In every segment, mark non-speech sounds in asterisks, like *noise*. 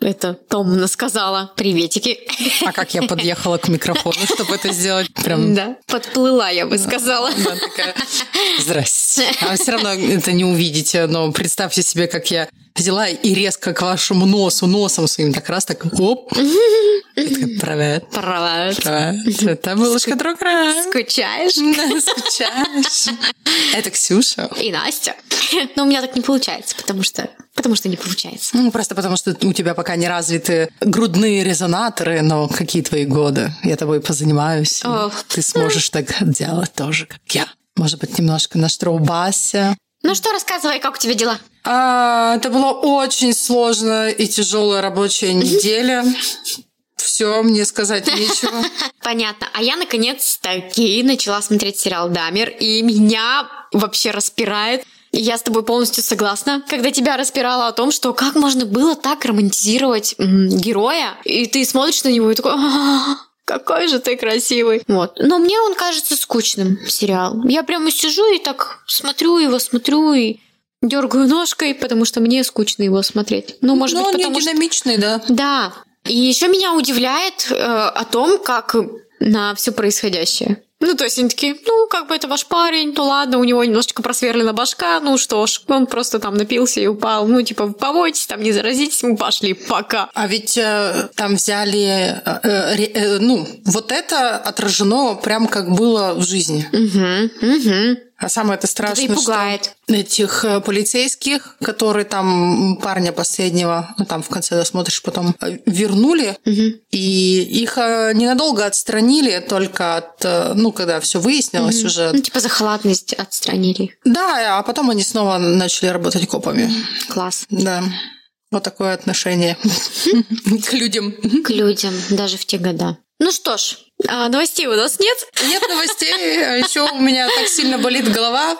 это томно сказала. Приветики. А как я подъехала к микрофону, чтобы это сделать? Прям... Да, подплыла, я бы сказала. Да, такая, здрасте. *laughs* А вы все равно это не увидите, но представьте себе, как я взяла и резко к вашему носу, носом своим так раз, так оп. *laughs* Привет. Привет. Привет. Это булочка другая. Скучаешь? Да, скучаешь. *laughs* Это Ксюша. И Настя. *laughs* Но у меня так не получается, потому что Потому что не получается. Ну, просто потому что у тебя пока не развиты грудные резонаторы, но какие твои годы? Я тобой позанимаюсь. Ты сможешь так делать тоже, как я. Может быть, немножко на штроубасе. Ну что, рассказывай, как у тебя дела? А, это была очень сложная и тяжелая рабочая неделя. Все, мне сказать *laughs* нечего. Понятно. А я, наконец-таки, начала смотреть сериал «Дамер», и меня вообще распирает. Я с тобой полностью согласна. Когда тебя распирало о том, что как можно было так романтизировать героя, и ты смотришь на него и такой... «А, Какой же ты красивый. Вот. Но мне он кажется скучным, сериал. Я прямо сижу и так смотрю его, смотрю и дергаю ножкой, потому что мне скучно его смотреть. Ну, может Но быть, он не потому что... динамичный, да. Да. И еще меня удивляет э, о том, как на все происходящее. Ну, то есть они такие, ну, как бы это ваш парень, ну ладно, у него немножечко просверлена башка, ну что ж, он просто там напился и упал. Ну, типа, помойтесь, там не заразитесь, мы пошли, пока. А ведь э, там взяли, э, э, э, ну, вот это отражено прям как было в жизни. Угу, угу. А самое это Это страшное, и пугает. что этих э, полицейских, которые там парня последнего, ну там в конце досмотришь, потом э, вернули, и их э, ненадолго отстранили только от, ну когда все выяснилось уже. Ну, типа, за халатность отстранили. Да, а потом они снова начали работать копами. Класс. Да. Вот такое отношение *laughs* к людям. К людям, даже в те года. Ну что ж, а, новостей у нас нет. Нет новостей, а еще у меня так сильно болит голова,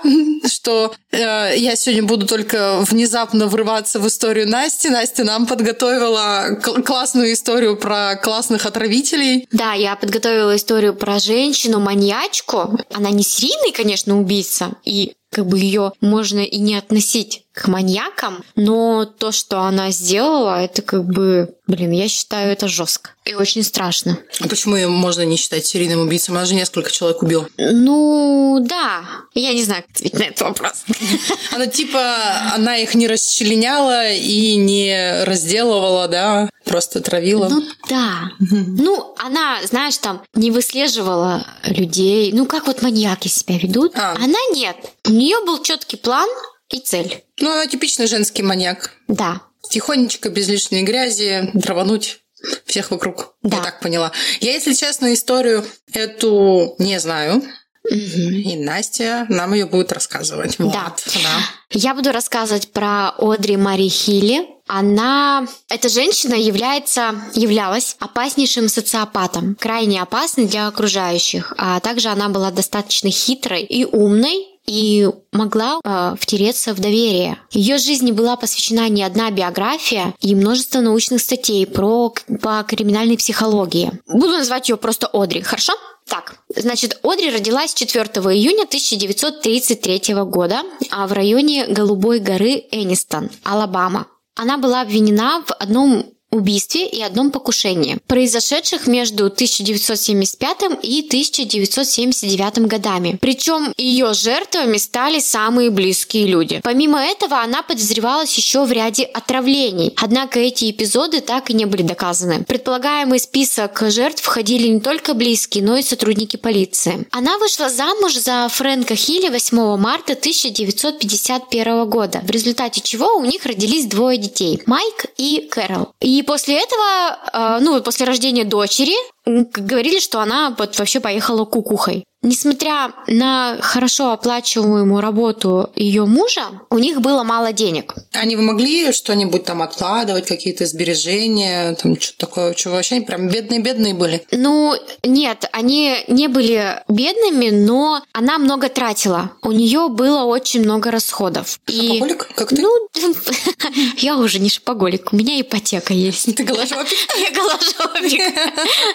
что э, я сегодня буду только внезапно врываться в историю Насти. Настя нам подготовила кл- классную историю про классных отравителей. Да, я подготовила историю про женщину-маньячку. Она не серийный, конечно, убийца, и как бы ее можно и не относить к маньякам, но то, что она сделала, это как бы, блин, я считаю это жестко и очень страшно. А почему ее можно не считать серийным убийцем? Она же несколько человек убила. Ну, да. Я не знаю, как ответить на этот вопрос. *laughs* Она типа, она их не расчленяла и не разделывала, да? Просто травила. Ну да. Ну, она, знаешь, там не выслеживала людей. Ну, как вот маньяки себя ведут. А. Она нет. У нее был четкий план и цель. Ну, она типичный женский маньяк. Да. Тихонечко, без лишней грязи, травануть всех вокруг. Да. Я так поняла. Я, если честно, историю эту не знаю. И Настя нам ее будет рассказывать. Вот, Да. да. Я буду рассказывать про Одри Мари Хилли. Она, эта женщина является, являлась опаснейшим социопатом, крайне опасной для окружающих, а также она была достаточно хитрой и умной, и могла э, втереться в доверие. Ее жизни была посвящена не одна биография и множество научных статей про по криминальной психологии. Буду называть ее просто Одри, хорошо? Так, значит, Одри родилась 4 июня 1933 года а в районе Голубой горы Энистон, Алабама. Она была обвинена в одном убийстве и одном покушении, произошедших между 1975 и 1979 годами. Причем ее жертвами стали самые близкие люди. Помимо этого, она подозревалась еще в ряде отравлений. Однако эти эпизоды так и не были доказаны. Предполагаемый список жертв входили не только близкие, но и сотрудники полиции. Она вышла замуж за Фрэнка Хилли 8 марта 1951 года, в результате чего у них родились двое детей – Майк и Кэрол. И после этого, э, ну, после рождения дочери, говорили, что она вот вообще поехала кукухой. Несмотря на хорошо оплачиваемую работу ее мужа, у них было мало денег. Они могли что-нибудь там откладывать, какие-то сбережения, там что-то такое, что вообще прям бедные-бедные были? Ну, нет, они не были бедными, но она много тратила. У нее было очень много расходов. Шопоголик, как ты? Ну, *laughs* я уже не шопоголик, у меня ипотека есть. Ты голожопик? *laughs* Я голожопик.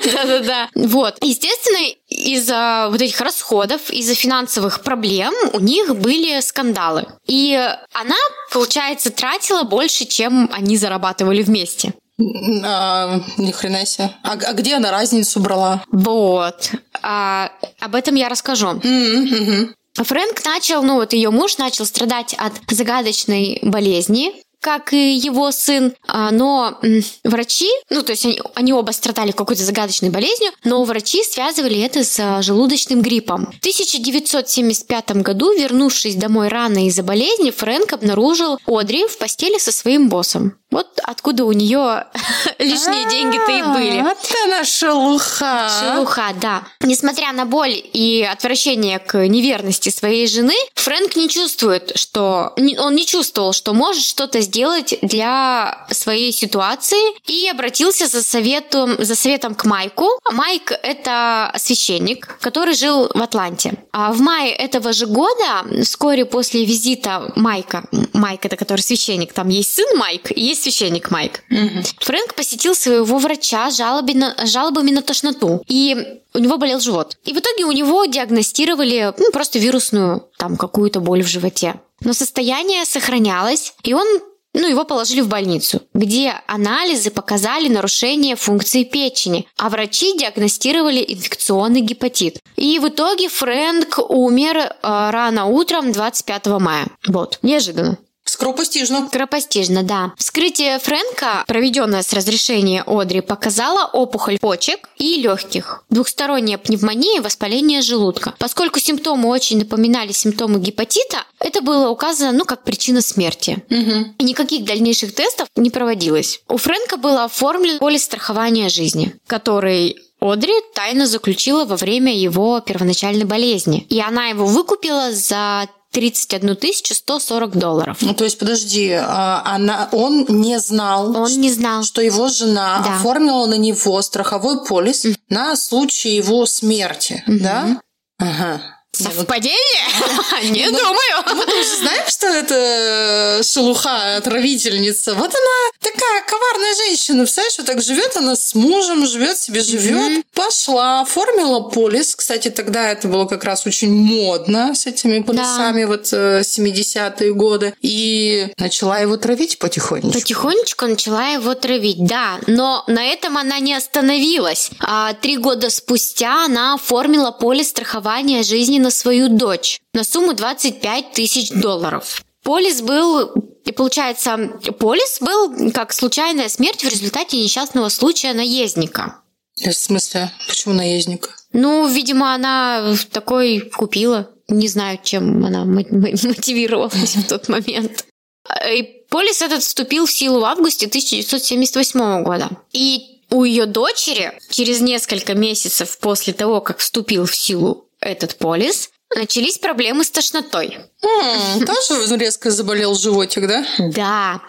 *laughs* Да-да-да. Вот. Естественно, из-за вот этих расходов, из-за финансовых проблем у них были скандалы. И она, получается, тратила больше, чем они зарабатывали вместе. А, ни хрена себе. А, а где она разницу брала? Вот. А, об этом я расскажу. Mm-hmm. Фрэнк начал, ну вот ее муж начал страдать от загадочной болезни, как и его сын, а, но врачи, ну то есть они, они оба страдали какой-то загадочной болезнью, но врачи связывали это с а, желудочным гриппом. В 1975 году, вернувшись домой рано из-за болезни, Фрэнк обнаружил Одри в постели со своим боссом. Вот откуда у нее *laughs* лишние деньги-то и были. Вот она шелуха. Шелуха, да. Несмотря на боль и отвращение к неверности своей жены, Фрэнк не чувствует, что... Он не чувствовал, что может что-то сделать для своей ситуации и обратился за советом, за советом к Майку. Майк — это священник, который жил в Атланте. А в мае этого же года, вскоре после визита Майка, Майк — это который священник, там есть сын Майк и есть священник Майк. Мгм. Фрэнк посетил своего врача с жалоби на- жалобами на тошноту. И у него болел живот. И в итоге у него диагностировали ну, просто вирусную там какую-то боль в животе. Но состояние сохранялось, и он ну, его положили в больницу, где анализы показали нарушение функции печени, а врачи диагностировали инфекционный гепатит. И в итоге Фрэнк умер э, рано утром 25 мая. Вот, неожиданно. Скоропостижно. Скоропостижно, да. Вскрытие Фрэнка, проведенное с разрешения Одри, показало опухоль почек и легких, двухсторонняя пневмония и воспаление желудка. Поскольку симптомы очень напоминали симптомы гепатита, это было указано ну, как причина смерти. Мгм. И никаких дальнейших тестов не проводилось. У Фрэнка был оформлен полис страхования жизни, который Одри тайно заключила во время его первоначальной болезни. И она его выкупила за 31 140 долларов. Ну, то есть, подожди, а, она, он не знал, Он не знал. что его жена Да. оформила на него страховой полис на случай его смерти, да? Ага. Ну, Совпадение? *laughs* Не Ну, думаю. Мы тоже знаем, что это шелуха, отравительница. Вот она такая коварная женщина. Представляешь, вот так живет она с мужем, живет себе, живет. Пошла, оформила полис. Кстати, тогда это было как раз очень модно с этими полисами, вот э, 70-е годы. И начала его травить потихонечку. Потихонечку начала его травить, да. Но на этом она не остановилась. А три года спустя она оформила полис страхования жизни на свою дочь на сумму 25 тысяч долларов. Полис был, и получается, полис был как случайная смерть в результате несчастного случая наездника. В смысле? Почему наездник? Ну, видимо, она такой купила. Не знаю, чем она мо- мо- мотивировалась в тот момент. И полис этот вступил в силу в августе 1978 года. И у ее дочери через несколько месяцев после того, как вступил в силу этот полис, начались проблемы с тошнотой. М, *laughs* Тоже резко заболел животик, да? Да.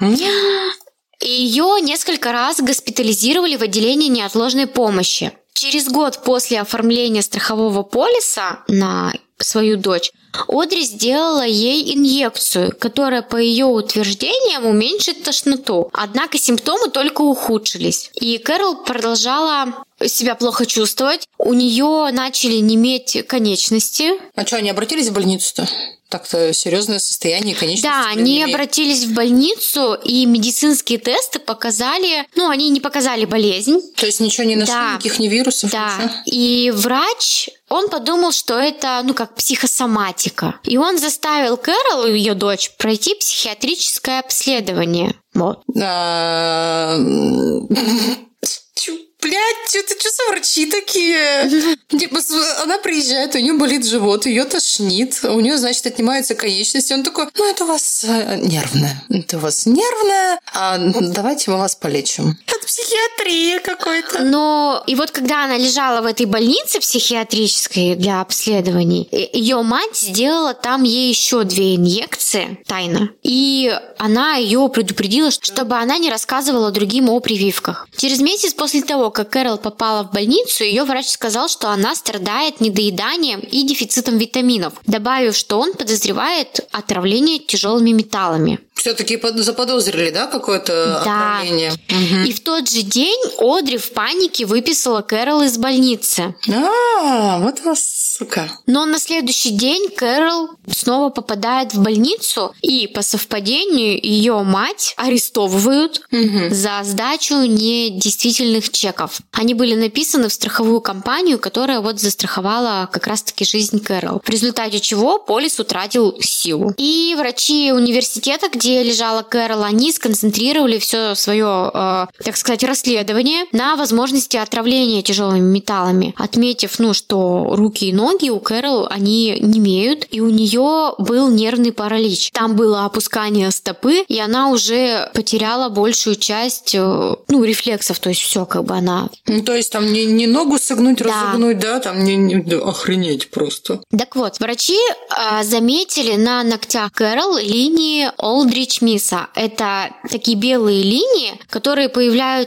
Ее несколько раз госпитализировали в отделении неотложной помощи. Через год после оформления страхового полиса на свою дочь, Одри сделала ей инъекцию, которая, по ее утверждениям, уменьшит тошноту. Однако симптомы только ухудшились. И Кэрол продолжала себя плохо чувствовать. У нее начали неметь конечности. А что, они обратились в больницу-то? Так-то серьезное состояние конечности. Да, они обратились в больницу, и медицинские тесты показали, ну, они не показали болезнь. То есть ничего не нашли, да. никаких ни вирусов? Да. Ничего? И врач он подумал, что это, ну, как психосоматика. И он заставил Кэрол, ее дочь, пройти психиатрическое обследование. Вот. *laughs* А, блядь, это что за врачи такие? *laughs* Типа, она приезжает, у нее болит живот, ее тошнит, у нее, значит, отнимаются конечности. Он такой, ну, это у вас э, нервное. Это у вас нервное, а давайте мы вас полечим. Психиатрия какой-то. Но и вот когда она лежала в этой больнице психиатрической для обследований, ее мать сделала там ей еще две инъекции тайно. И она ее предупредила, чтобы она не рассказывала другим о прививках. Через месяц после того, как Кэрол попала в больницу, ее врач сказал, что она страдает недоеданием и дефицитом витаминов, добавив, что он подозревает отравление тяжелыми металлами. Все-таки заподозрили, да, какое-то да. отравление? Угу. И в тот же день Одри в панике выписала Кэрол из больницы. А, вот вас, сука. Но на следующий день Кэрол снова попадает в больницу, и по совпадению ее мать арестовывают угу. за сдачу недействительных чеков. Они были написаны в страховую компанию, которая вот застраховала как раз-таки жизнь Кэрол. В результате чего полис утратил силу. И врачи университета, где где лежала Кэрол, они сконцентрировали все свое, э, так сказать, расследование на возможности отравления тяжелыми металлами, отметив, ну, что руки и ноги у Кэрол, они не имеют, и у нее был нервный паралич. Там было опускание стопы, и она уже потеряла большую часть, э, ну, рефлексов, то есть все, как бы она... Ну, то есть там не, не ногу согнуть, да. разогнуть, да, там не, не да, охренеть просто. Так вот, врачи э, заметили на ногтях Кэрол линии Олдрич Миса. Это такие белые линии, которые появляются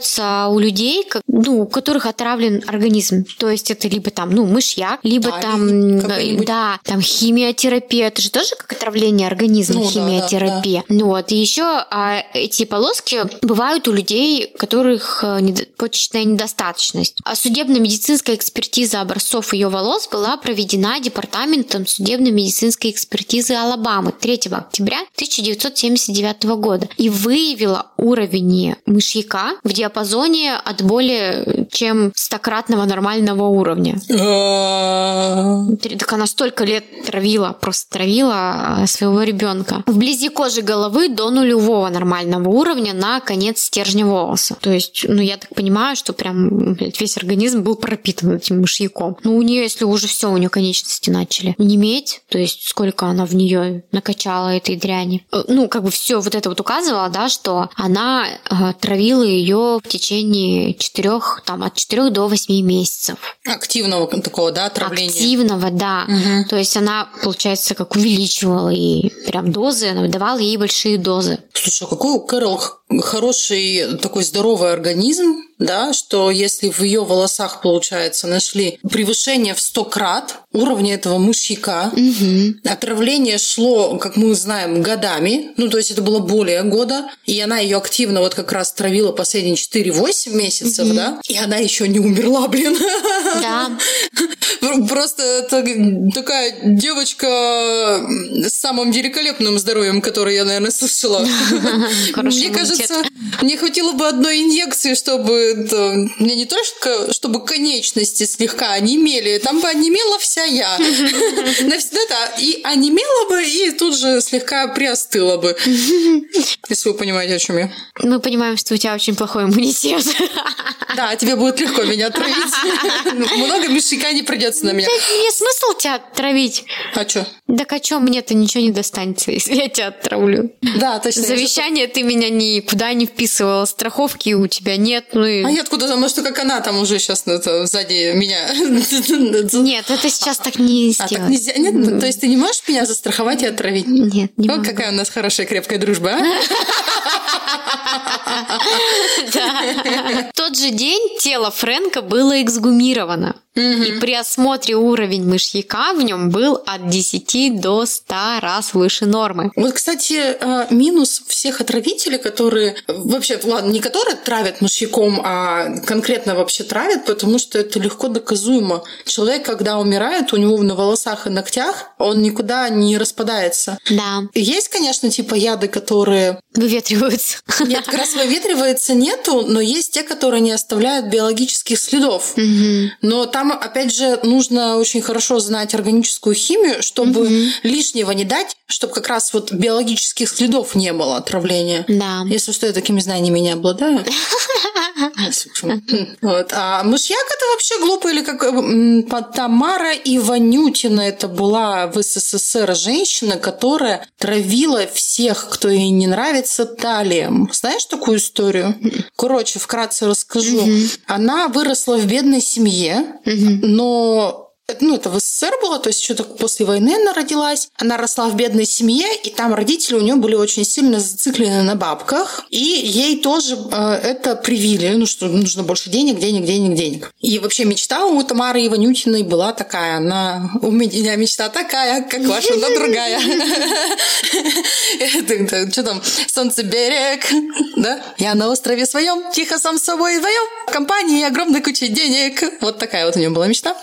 у людей, как, ну, у которых отравлен организм. То есть это либо там, ну, мышьяк, либо да, там, да, там химиотерапия. Это же тоже как отравление организма, ну, химиотерапия. Да, да, да. Вот. И еще а, эти полоски бывают у людей, у которых а, почечная недостаточность. А судебно-медицинская экспертиза образцов ее волос была проведена Департаментом судебно-медицинской экспертизы Алабамы 3 октября 1970 1979 года и выявила уровень мышьяка в диапазоне от более чем стократного нормального уровня. А. так она столько лет травила, просто травила а, своего ребенка. Вблизи кожи головы до нулевого нормального уровня на конец стержня волоса. То есть, ну, я так понимаю, что прям блядь, весь организм был пропитан этим мышьяком. Ну, у нее, если уже все, у нее конечности начали неметь, то есть сколько она в нее накачала этой дряни. Э, ну, как бы все вот это вот указывало, да, что она э, травила ее в течение четырех, там, от четырех до восьми месяцев. Активного такого, да, отравления? Активного, да. Угу. То есть она, получается, как увеличивала и прям дозы, она давала ей большие дозы. Слушай, а какой у Кэрол хороший такой здоровый организм, да, что если в ее волосах, получается, нашли превышение в 100 крат уровня этого мышьяка, угу. отравление шло, как мы знаем, годами, ну, то есть это было более года, и она ее активно вот как раз травила последние 4-8 месяцев, угу. да, и она еще не умерла, блин. Да. *laughs* Просто это такая девочка с самым великолепным здоровьем, которое я, наверное, слышала. *laughs* Мне кажется, мне хватило бы одной инъекции, чтобы это, мне не только, чтобы конечности слегка онемели, там бы онемела вся я. *laughs* Навсегда, и онемела бы, и тут же слегка приостыла бы. Если вы понимаете, о чем я. Мы понимаем, что у тебя очень плохой иммунитет. Да, тебе будет легко меня травить. *laughs* Много мешика не придется на меня. Мне смысл тебя травить. А что? Так а что мне-то ничего не достанется, если я тебя отравлю? Да, точно. Завещание ты меня никуда не вписывала, страховки у тебя нет, ну и... А я откуда знаю, может, как она там уже сейчас ну, это, сзади меня... *laughs* Нет, это сейчас так не сделать. А так нельзя? Нет? То есть ты не можешь меня застраховать и отравить? Нет, не Вот какая у нас хорошая крепкая дружба, а? *laughs* В тот же день тело Фрэнка было эксгумировано. И при осмотре уровень мышьяка в нем был от 10 до 100 раз выше нормы. Вот, кстати, э, минус всех отравителей, которые вообще, ладно, не которые травят мышьяком, а конкретно вообще травят, потому что это легко доказуемо. Человек, когда умирает, у него на волосах и ногтях он никуда не распадается. Да. Есть, конечно, типа яды, которые... Выветриваются. Нет, как раз выветривается нету, но есть те, которые не оставляют биологических следов. Угу. Но там, опять же, нужно очень хорошо знать органическую химию, чтобы угу. лишнего не дать, чтобы как раз вот биологических следов не было отравления. Да. Если что, я такими знаниями не обладаю. *laughs* Вот. А мышьяк это вообще глупо или как Тамара Иванютина это была в СССР женщина, которая травила всех, кто ей не нравится, талием. Знаешь такую историю? Короче, вкратце расскажу. Она выросла в бедной семье, но ну, это в СССР было, то есть что-то после войны она родилась. Она росла в бедной семье, и там родители у нее были очень сильно зациклены на бабках. И ей тоже э, это привили, ну, что нужно больше денег, денег, денег, денег. И вообще мечта у Тамары Иванютиной была такая. Она... У меня мечта такая, как ваша, но другая. Что там? Солнце берег, да? Я на острове своем, тихо сам с собой вдвоем, в компании огромной кучи денег. Вот такая вот у нее была мечта.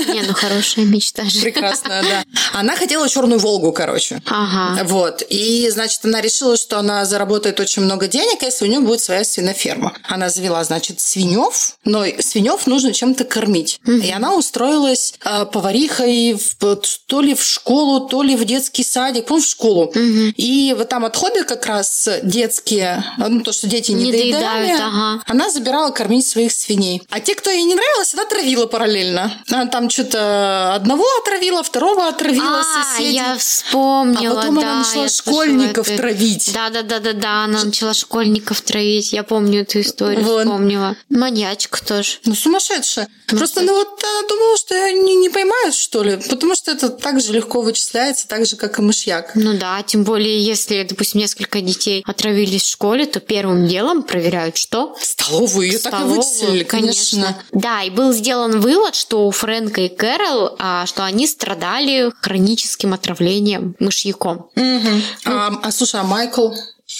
*laughs* Не, ну хорошая мечта же. Прекрасная, *laughs* да. Она хотела черную Волгу, короче. Ага. Вот. И, значит, она решила, что она заработает очень много денег, если у нее будет своя свиноферма. Она завела, значит, свинев, но свинев нужно чем-то кормить. Угу. И она устроилась э, поварихой в, то ли в школу, то ли в детский садик, ну, в школу. Угу. И вот там отходы как раз детские, ну, то, что дети не, не доедали, доедают, ага. она забирала кормить своих свиней. А те, кто ей не нравилось, она травила параллельно. Она там что-то одного отравила, второго отравила, а, соседей. я вспомнила, А потом да, она начала школьников это. травить. Да, да, да, да, да, она начала школьников травить. Я помню эту историю, Вот. вспомнила. Маньячка тоже. Ну, сумасшедшая. Просто, ну, вот она думала, что они не поймают, что ли, потому что это так же легко вычисляется, так же, как и мышьяк. Ну да, тем более, если, допустим, несколько детей отравились в школе, то первым делом проверяют что? Столовую ее так и Столовую, вычислили, конечно. Да, и был сделан вывод, что у Фрэнка и Кэрол, а, что они страдали хроническим отравлением мышьяком. Мгм. А, а, слушай, а Майкл?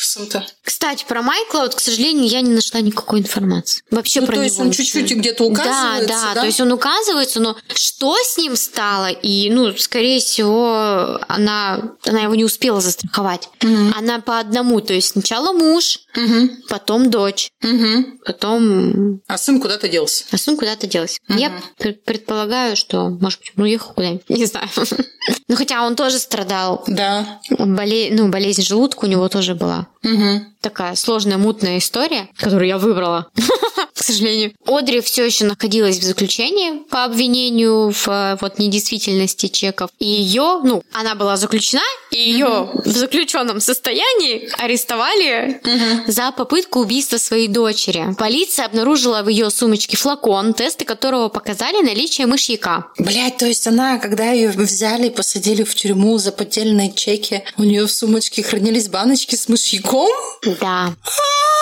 Сам-то? Кстати, про Майкла, вот, к сожалению, я не нашла никакой информации. Вообще Ну, про то него. есть он чуть-чуть где-то указывается, да, да, да? то есть он указывается, но что с ним стало, и, ну, скорее всего, она, она его не успела застраховать. Она по одному, то есть сначала муж, Мгм. потом дочь, Мгм. потом А сын куда-то делся? а сын куда-то делся. Я пр- предполагаю, что, может быть, он уехал куда-нибудь, не знаю. *laughs* Ну, хотя он тоже страдал. Да. Боле... Ну, болезнь желудка у него тоже была. Мгм. Такая сложная, мутная история, которую я выбрала, *laughs* к сожалению. Одри все еще находилась в заключении по обвинению в э, вот недействительности чеков. И ее, ну, она была заключена, и ее в заключенном состоянии арестовали за попытку убийства своей дочери. Полиция обнаружила в ее сумочке флакон, тесты которого показали наличие мышьяка. Блять, то есть она, когда ее взяли и посадили в тюрьму за поддельные чеки, у нее в сумочке хранились баночки с мышьяком? Да. А,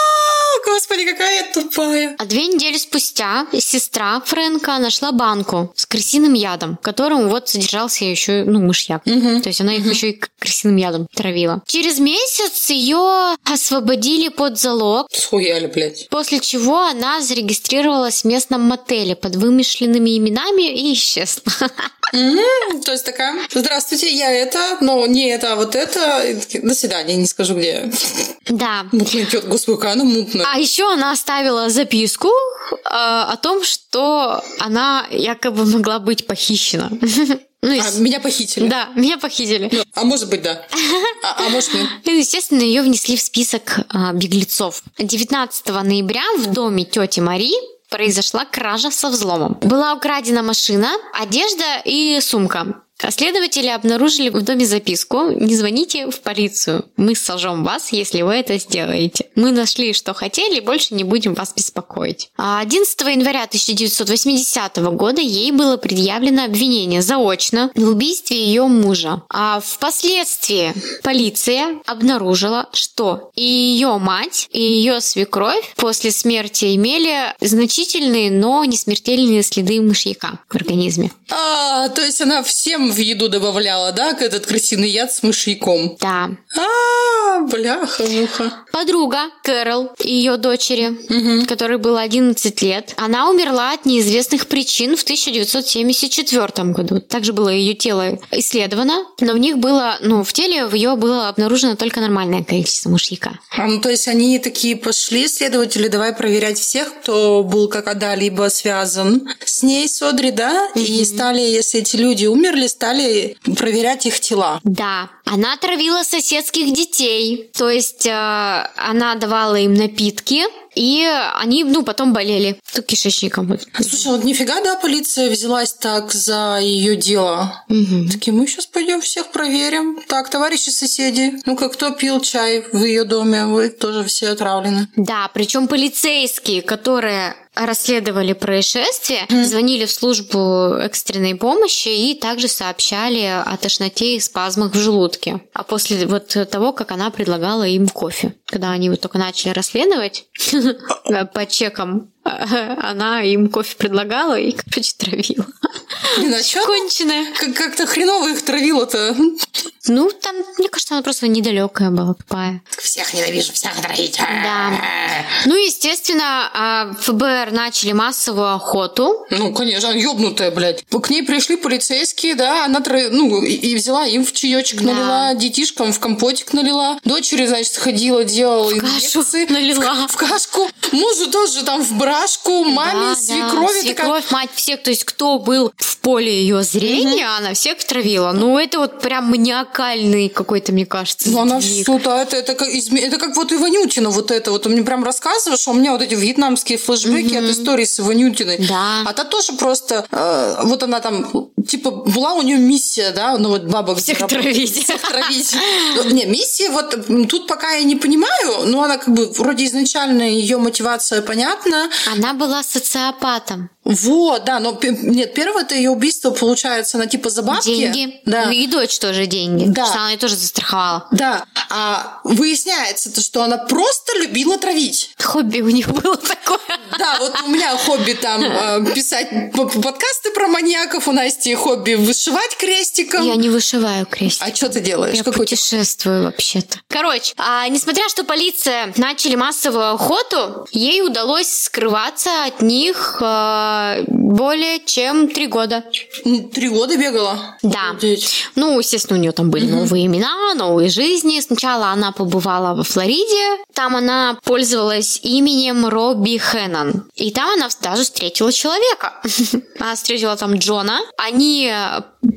Господи, какая я тупая. А две недели спустя сестра Фрэнка нашла банку с крысиным ядом, в котором вот содержался еще ну, мышьяк. То есть она их еще и крысиным ядом травила. Через месяц ее освободили под залог, Схуяли, блядь. после чего она зарегистрировалась в местном мотеле под вымышленными именами и исчезла. *laughs* М, То есть такая, здравствуйте, я это, но не это, а вот это. До свидания, не скажу где. Да. Мутная тетка, господи, какая она мутная. А еще она оставила записку э, о том, что она якобы могла быть похищена. *laughs* Ну, и А, с- меня похитили. Да, меня похитили. Ну, А может быть, да. А, а может, нет. И, *laughs* естественно, ее внесли в список а, беглецов. 19 ноября в доме тети Мари произошла кража со взломом. Была украдена машина, одежда и сумка. Следователи обнаружили в доме записку «Не звоните в полицию, мы сожжем вас, если вы это сделаете. Мы нашли, что хотели, больше не будем вас беспокоить». 11 а января 1980 года ей было предъявлено обвинение заочно в убийстве ее мужа. А впоследствии полиция обнаружила, что и ее мать, и ее свекровь после смерти имели значительные, но не смертельные следы мышьяка в организме. А, то есть она всем в еду добавляла, да, этот крысиный яд с мышьяком? Да. А, бляха-муха. Подруга Кэрол, ее дочери, угу. которой было 11 лет, она умерла от неизвестных причин в 1974 году. Также было ее тело исследовано, но в них было, ну, в теле в ее было обнаружено только нормальное количество мышьяка. А, ну, то есть они такие пошли, следователи, давай проверять всех, кто был когда-либо связан с ней, Содри, да? Угу. И стали, если эти люди умерли, стали проверять их тела. Да. Она травила соседских детей. То есть э, она давала им напитки, и они, ну, потом болели кишечником. Слушай, вот нифига, да, полиция взялась так за ее дело. Угу. Такие, мы сейчас пойдем всех проверим. Так, товарищи соседи, ну-ка, кто пил чай в ее доме? Вы тоже все отравлены. Да, причем полицейские, которые расследовали происшествие, mm. звонили в службу экстренной помощи и также сообщали о тошноте и спазмах в желудке. А после вот того, как она предлагала им кофе, когда они вот только начали расследовать *laughs* по чекам, она им кофе предлагала и, короче, травила. Конченая. Как- как-то хреново их травила-то. Ну, там, мне кажется, она просто недалекая была тупая. Всех ненавижу, всех травить. Да. Ну, естественно, а, ФБР начали массовую охоту. Ну, конечно, она ёбнутая, блядь. К ней пришли полицейские, да, она тра... ну, и взяла им в чаечек налила, детишкам в компотик налила. Дочери, значит, ходила, делала в инъекции. Кашу налила. В, в кашку. Мужу тоже там в брашку, маме, да, свекрови. Да. Свекровь, такая... мать, всех, то есть кто был в поле ее зрения, угу. она всех травила. Ну, это вот прям маниакальный какой-то, мне кажется, Ну, она да, это, это, как, это как вот Иванютина вот это вот. Он мне прям рассказываешь, что у меня вот эти вьетнамские флешбеки угу. от истории с Иванютиной. Да. А та тоже просто, э, вот она там, типа, была у нее миссия, да, ну вот баба... Всех травить. Всех травить. Не, миссия вот тут пока я не понимаю, но она как бы вроде изначально ее мотивация понятна. Она была социопатом. Вот, да, но нет, первое это ее убийство получается на типа за бабки. Деньги. Да. Ну, и дочь тоже деньги. Да. Что она ее тоже застраховала. Да. А выясняется то, что она просто любила травить. Хобби у нее было такое. Да, вот у меня хобби там э, писать подкасты про маньяков, у Насти хобби вышивать крестиком. Я не вышиваю крестик. А что ты делаешь? Я Какой путешествую вообще-то. Короче, а, несмотря что полиция начали массовую охоту, ей удалось скрываться от них э, более чем три года. Три года бегала? Да. Ну, естественно, у нее там были угу. новые имена, новые жизни. Сначала она побывала во Флориде. Там она пользовалась именем Робби Хеннон. И там она даже встретила человека. *laughs* Она встретила там Джона. Они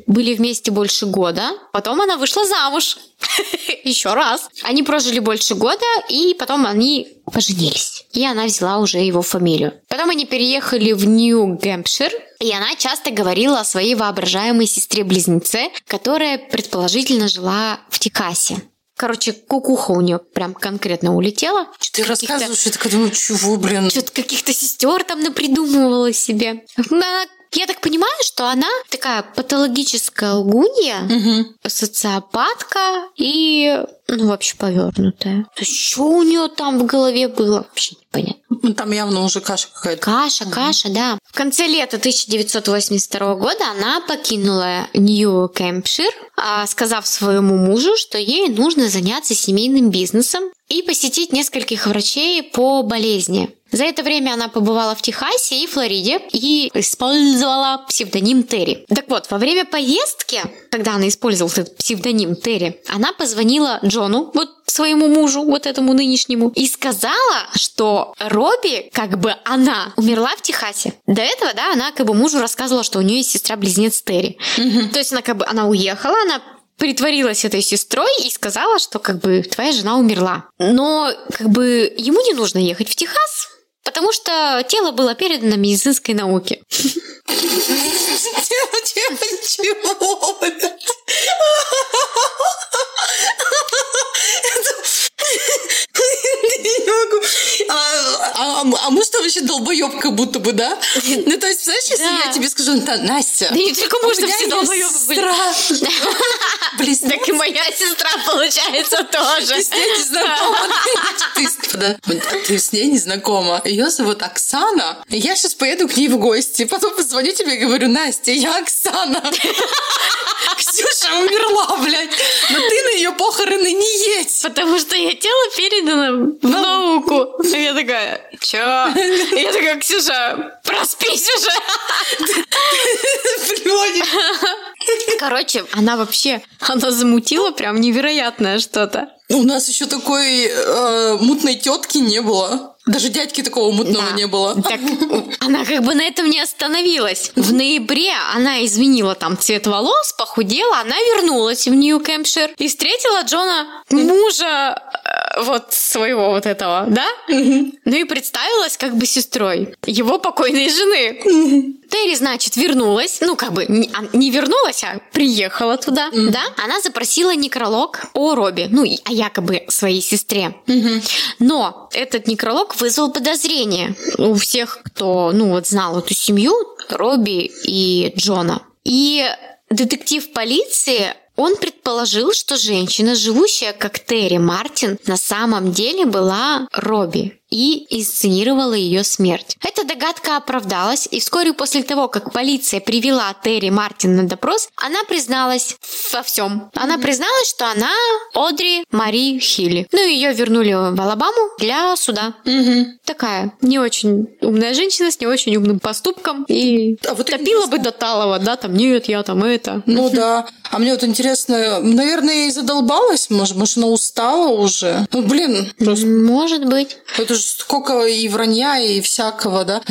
были вместе больше года. Потом она вышла замуж. *laughs* Еще раз. Они прожили больше года, и потом они поженились. И она взяла уже его фамилию. Потом они переехали в Нью-Гэмпшир, и она часто говорила о своей воображаемой сестре-близнеце, которая предположительно жила в Техасе. Короче, кукуха у нее прям конкретно улетела. Что ты рассказываешь? Я такая думаю, чего, блин? Что-то каких-то сестер там напридумывала себе. Она я так понимаю, что она такая патологическая лгунья, угу. социопатка и, ну, вообще повернутая. То есть, что у нее там в голове было, вообще непонятно. Ну, там явно уже каша какая-то. Каша, угу. каша, да. В конце лета 1982 года она покинула Нью-Кэмпшир, а, сказав своему мужу, что ей нужно заняться семейным бизнесом и посетить нескольких врачей по болезни. За это время она побывала в Техасе и Флориде и использовала псевдоним Терри. Так вот, во время поездки, когда она использовала этот псевдоним Терри, она позвонила Джону, вот своему мужу, вот этому нынешнему, и сказала, что Робби, как бы она, умерла в Техасе. До этого, да, она как бы мужу рассказывала, что у нее есть сестра-близнец Терри. Угу. То есть она как бы, она уехала, она притворилась этой сестрой и сказала, что как бы твоя жена умерла. Но как бы ему не нужно ехать в Техас, Потому что тело было передано медицинской науке. *laughs* Чего, долбоеб как будто бы, да? *laughs* Ну, то есть, знаешь, если Да. я тебе скажу, «Да, Настя, Да не только можно, меня все есть долбоёбы были. *laughs* Близнец. Так и моя сестра, получается, тоже. *laughs* Ты с ней не знакома. Ты, с- ней не знакома. Ее зовут Оксана. Я сейчас поеду к ней в гости. Потом позвоню тебе и говорю, Настя, я Оксана. Ксюша умерла, блядь. Но ты на ее похороны не едь. Потому что я тело передано в науку. Я такая, чё? Я такая, Ксюша, проспись уже. Короче, она вообще, она замутила прям невероятное что-то. У нас еще такой э, мутной тетки не было. Даже дядьки такого мутного Да. не было. Так, она как бы на этом не остановилась. В ноябре она изменила там цвет волос, похудела, она вернулась в Нью-Кэмпшир и встретила Джона, мужа э, вот своего вот этого, да? Ну и представилась как бы сестрой его покойной жены. Терри, значит, вернулась, ну как бы не, а, не вернулась, а приехала туда, да? Она запросила некролог о Робби, ну и о якобы своей сестре. Но этот некролог вызвал подозрение у всех, кто, ну вот, знал эту семью, Робби и Джона. И детектив полиции он предположил, что женщина, живущая как Терри Мартин, на самом деле была Робби и инсценировала ее смерть. Эта догадка оправдалась, и вскоре после того, как полиция привела Терри Мартин на допрос, она призналась во всем. Она призналась, что она Одри Мари Хилли. Ну, ее вернули в Алабаму для суда. Такая не очень умная женщина с не очень умным поступком. И А вот топила бы до талого, да, там, нет, я там это. Ну да. А мне вот интересно, наверное, и задолбалась, может, может, она устала уже. Ну, блин, просто Может быть. это же сколько и вранья, и всякого, да.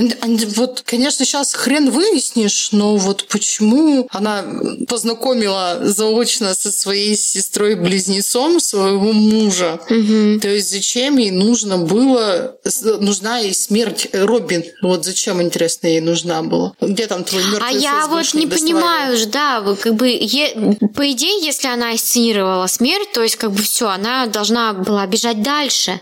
Вот, конечно, сейчас хрен выяснишь, но вот почему она познакомила заочно со своей сестрой-близнецом своего мужа. То есть зачем ей нужно было, нужна ей смерть Робин? Вот зачем, интересно, ей нужна была? Где там твой мертвый А я вот не понимаю, да, как бы, е- по идее, если она инсценировала смерть, то есть как бы все, она должна была бежать дальше.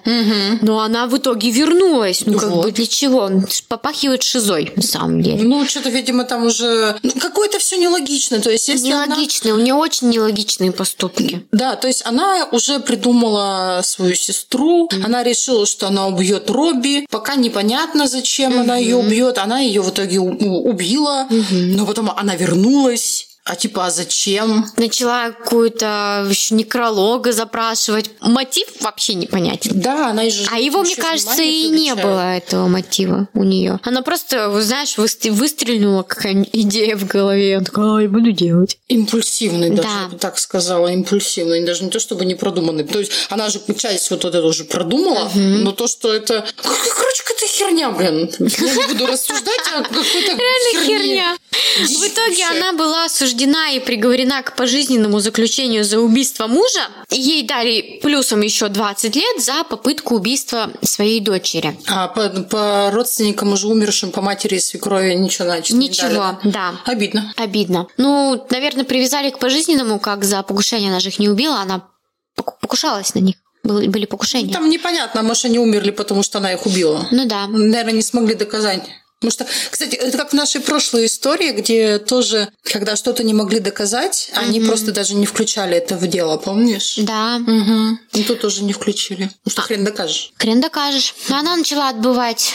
Но она в итоге вернулась. Ну как Вот. бы для чего? Ш- Попахивает шизой, на самом деле. Ну, что-то, видимо, там уже... Ну, какое-то все нелогично. То есть, если она- Нелогичные, у нее очень нелогичные поступки. Да, то есть она уже придумала свою сестру, она решила, что она убьет Робби. Пока непонятно, зачем она ее убьет. Она ее в итоге убила, но потом она вернулась. А типа, а зачем? Начала какую-то еще некролога запрашивать. Мотив вообще непонятен. Да, она же. А его, мне кажется, и не было этого мотива у нее. Она просто, знаешь, выс- выстрелила какая-нибудь идея в голове. Она такая, «Ай, буду делать. Импульсивный даже, Да. я бы так сказала, импульсивный, даже не то чтобы не продуманный. То есть она же часть вот эту уже продумала, но то, что это... Короче, какая-то херня, блин. Я не буду рассуждать, а какой-то Реально херня. В итоге она была осуждена и приговорена к пожизненному заключению за убийство мужа. Ей дали плюсом еще 20 лет за попытку убийства своей дочери. А по, по родственникам уже умершим, по матери и свекрови ничего, значит, не Ничего, дали. да. Обидно. Обидно. Ну, наверное, привязали к пожизненному, как за покушение. Она же их не убила, она поку- покушалась на них. Были покушения. Там непонятно, может, они умерли, потому что она их убила. Ну да. Наверное, не смогли доказать. Потому что, кстати, это как в нашей прошлой истории, где тоже, когда что-то не могли доказать, они просто даже не включали это в дело, помнишь? Да. Угу. И тут тоже не включили. Ну что хрен докажешь. Хрен докажешь. Но она начала отбывать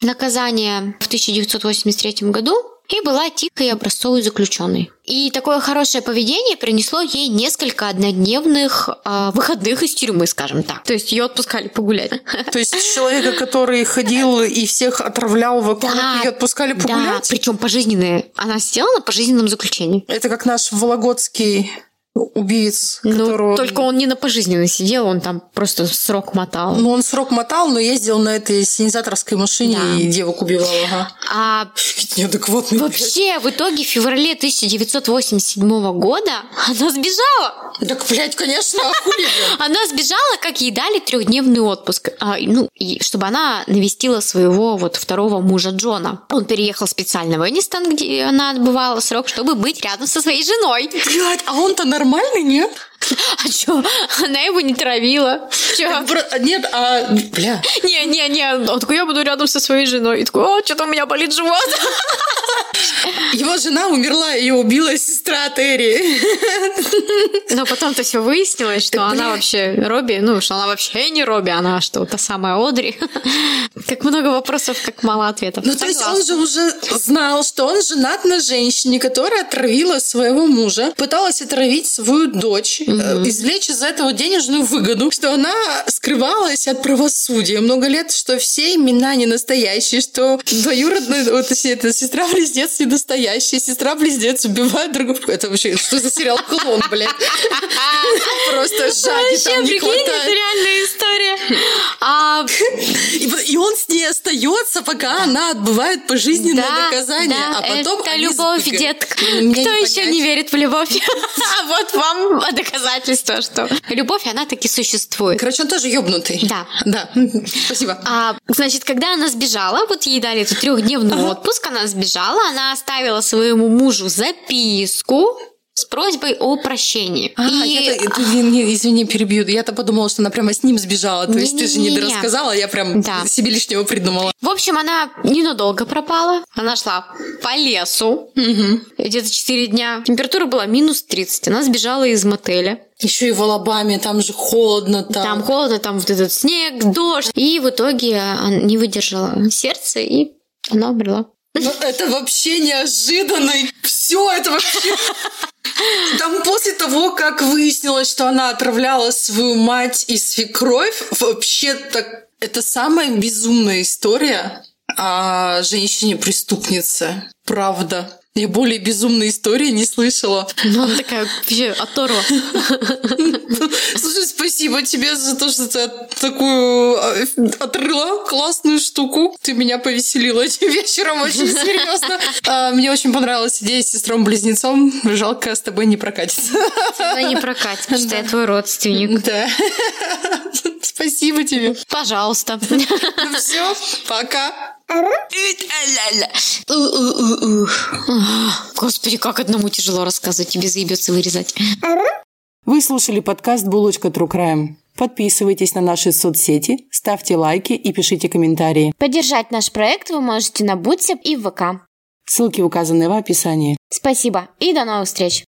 наказание в 1983 году и была тихой и образцовой заключенной. И такое хорошее поведение принесло ей несколько однодневных а, выходных из тюрьмы, скажем так. То есть ее отпускали погулять. *laughs* То есть человека, который ходил и всех отравлял вокруг, ее отпускали Да, погулять? причем пожизненные. Она сидела на пожизненном заключении. Это как наш вологодский убийц, Ну, которого... только он не на пожизненно сидел, он там просто срок мотал. Ну, он срок мотал, но ездил на этой синизаторской машине Да. и девок убивал. Ага. А *laughs* Неадекватный. блядь. вообще, в итоге, в феврале 1987 года она сбежала. Так, блядь, конечно, а? *laughs* Она сбежала, как ей дали трехдневный отпуск, А, ну, и чтобы она навестила своего вот второго мужа Джона. Он переехал специально в Энистон, где она отбывала срок, чтобы быть рядом со своей женой. Блядь, а он-то нормальный, нет? А что? Она его не травила. Чё? Нет, а... Бля. Не-не-не, он такой, я буду рядом со своей женой. И такой, о, что-то у меня болит живот. Его жена умерла, ее убила сестра Терри. Но потом-то все выяснилось, что она вообще Робби, ну, что она вообще не Робби, она что, та самая Одри. Как много вопросов, как мало ответов. Ну, то есть он же уже знал, что он женат на женщине, которая отравила своего мужа, пыталась отравить свою дочь, угу. извлечь из этого денежную выгоду, что она скрывалась от правосудия много лет, что все имена не настоящие, что двоюродная, вот, точнее, это сестра-близнец не настоящая, сестра-близнец убивает другую. Это вообще, что за сериал «Клон», блядь? *laughs* Просто жади там не хватает. История. А... *laughs* И, он с ней остается, пока она отбывает пожизненное наказание. а потом это любовь, детка. Кто еще не верит в любовь? *laughs* Вот вам доказательство, что любовь, она таки существует. Короче, он тоже ёбнутый. Да. Да. *laughs* Спасибо. А, значит, когда она сбежала, вот ей дали этот трехдневный отпуск, она сбежала, она оставила своему мужу записку, с просьбой о прощении. А, и... я не, не, извини, перебью. Я-то подумала, что она прямо с ним сбежала. То не, есть не, ты же не, не рассказала, я прям да. себе лишнего придумала. В общем, она ненадолго пропала. Она шла по лесу. Угу. Где-то 4 дня. Температура была минус 30. Она сбежала из мотеля. Еще и в Алабаме, там же холодно. Там. там холодно, там вот этот снег, дождь. И в итоге она не выдержала сердце, и она умерла. Ну, это вообще неожиданно. Все это вообще... Там после того, как выяснилось, что она отравляла свою мать и свекровь, вообще так это самая безумная история о женщине-преступнице. Правда. Я более безумной истории не слышала. Ну, она такая вообще оторва. Слушай, спасибо тебе за то, что ты такую а, отрыла классную штуку. Ты меня повеселила этим вечером очень серьезно. А, мне очень понравилась идея с сестром-близнецом. Жалко, с тобой не прокатится. Тебя не прокатит, потому что я твой родственник. Да. Спасибо тебе. Пожалуйста. Ну все, пока. Господи, как одному тяжело рассказывать, тебе заебется вырезать. Вы слушали подкаст «Булочка True Crime». Подписывайтесь на наши соцсети, ставьте лайки и пишите комментарии. Поддержать наш проект вы можете на Бутсе и в ВК. Ссылки указаны в описании. Спасибо и до новых встреч!